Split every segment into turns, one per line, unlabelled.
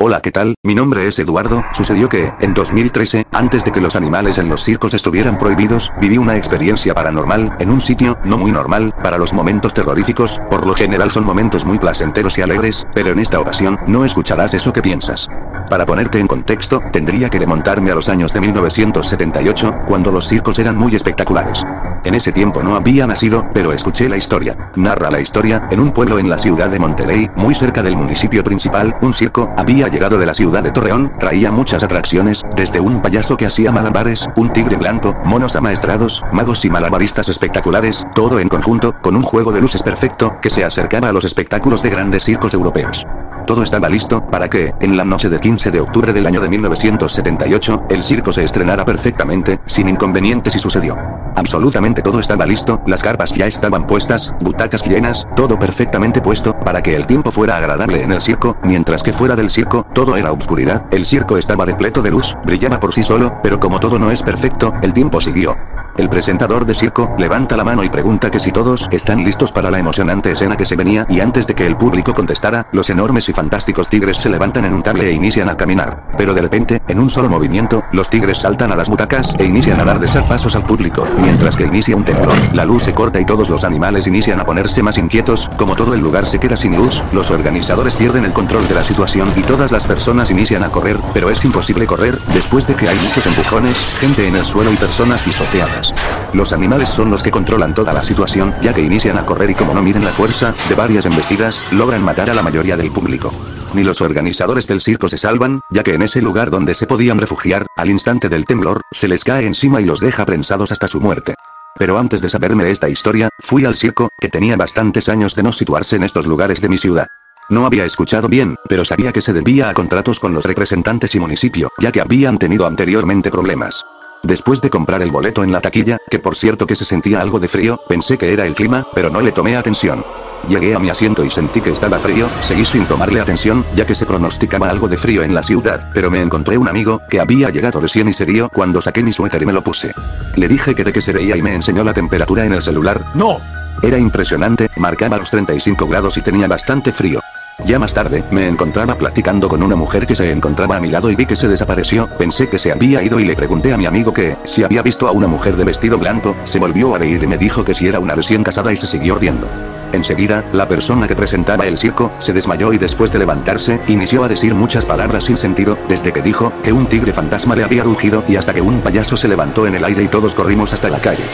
Hola, ¿qué tal? Mi nombre es Eduardo. Sucedió que, en 2013, antes de que los animales en los circos estuvieran prohibidos, viví una experiencia paranormal, en un sitio, no muy normal, para los momentos terroríficos, por lo general son momentos muy placenteros y alegres, pero en esta ocasión, no escucharás eso que piensas. Para ponerte en contexto, tendría que remontarme a los años de 1978, cuando los circos eran muy espectaculares. En ese tiempo no había nacido, pero escuché la historia. Narra la historia, en un pueblo en la ciudad de Monterrey, muy cerca del municipio principal, un circo, había llegado de la ciudad de Torreón, traía muchas atracciones, desde un payaso que hacía malabares, un tigre blanco, monos amaestrados, magos y malabaristas espectaculares, todo en conjunto, con un juego de luces perfecto, que se acercaba a los espectáculos de grandes circos europeos. Todo estaba listo para que, en la noche de 15 de octubre del año de 1978, el circo se estrenara perfectamente, sin inconvenientes y sucedió. Absolutamente todo estaba listo, las carpas ya estaban puestas, butacas llenas, todo perfectamente puesto, para que el tiempo fuera agradable en el circo, mientras que fuera del circo, todo era obscuridad, el circo estaba repleto de luz, brillaba por sí solo, pero como todo no es perfecto, el tiempo siguió. El presentador de circo levanta la mano y pregunta que si todos están listos para la emocionante escena que se venía y antes de que el público contestara, los enormes y fantásticos tigres se levantan en un cable e inician a caminar. Pero de repente, en un solo movimiento, los tigres saltan a las butacas e inician a dar pasos al público, mientras que inicia un temblor, la luz se corta y todos los animales inician a ponerse más inquietos, como todo el lugar se queda sin luz, los organizadores pierden el control de la situación y todas las personas inician a correr, pero es imposible correr, después de que hay muchos empujones, gente en el suelo y personas pisoteadas. Los animales son los que controlan toda la situación, ya que inician a correr y como no miden la fuerza, de varias embestidas, logran matar a la mayoría del público. Ni los organizadores del circo se salvan, ya que en ese lugar donde se podían refugiar, al instante del temblor, se les cae encima y los deja prensados hasta su muerte. Pero antes de saberme esta historia, fui al circo, que tenía bastantes años de no situarse en estos lugares de mi ciudad. No había escuchado bien, pero sabía que se debía a contratos con los representantes y municipio, ya que habían tenido anteriormente problemas. Después de comprar el boleto en la taquilla, que por cierto que se sentía algo de frío, pensé que era el clima, pero no le tomé atención. Llegué a mi asiento y sentí que estaba frío, seguí sin tomarle atención, ya que se pronosticaba algo de frío en la ciudad, pero me encontré un amigo, que había llegado recién y se dio cuando saqué mi suéter y me lo puse. Le dije que de qué se veía y me enseñó la temperatura en el celular. ¡No! Era impresionante, marcaba los 35 grados y tenía bastante frío. Ya más tarde, me encontraba platicando con una mujer que se encontraba a mi lado y vi que se desapareció, pensé que se había ido y le pregunté a mi amigo que, si había visto a una mujer de vestido blanco, se volvió a reír y me dijo que si era una recién casada y se siguió riendo. Enseguida, la persona que presentaba el circo, se desmayó y después de levantarse, inició a decir muchas palabras sin sentido, desde que dijo, que un tigre fantasma le había rugido y hasta que un payaso se levantó en el aire y todos corrimos hasta la calle.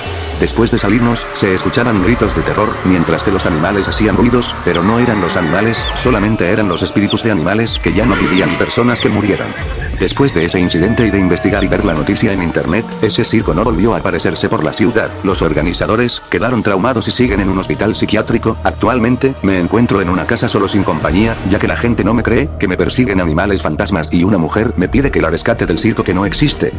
Después de salirnos, se escuchaban gritos de terror, mientras que los animales hacían ruidos, pero no eran los animales, solamente eran los espíritus de animales que ya no vivían y personas que murieron. Después de ese incidente y de investigar y ver la noticia en internet, ese circo no volvió a aparecerse por la ciudad. Los organizadores quedaron traumados y siguen en un hospital psiquiátrico. Actualmente, me encuentro en una casa solo sin compañía, ya que la gente no me cree, que me persiguen animales fantasmas y una mujer me pide que la rescate del circo que no existe.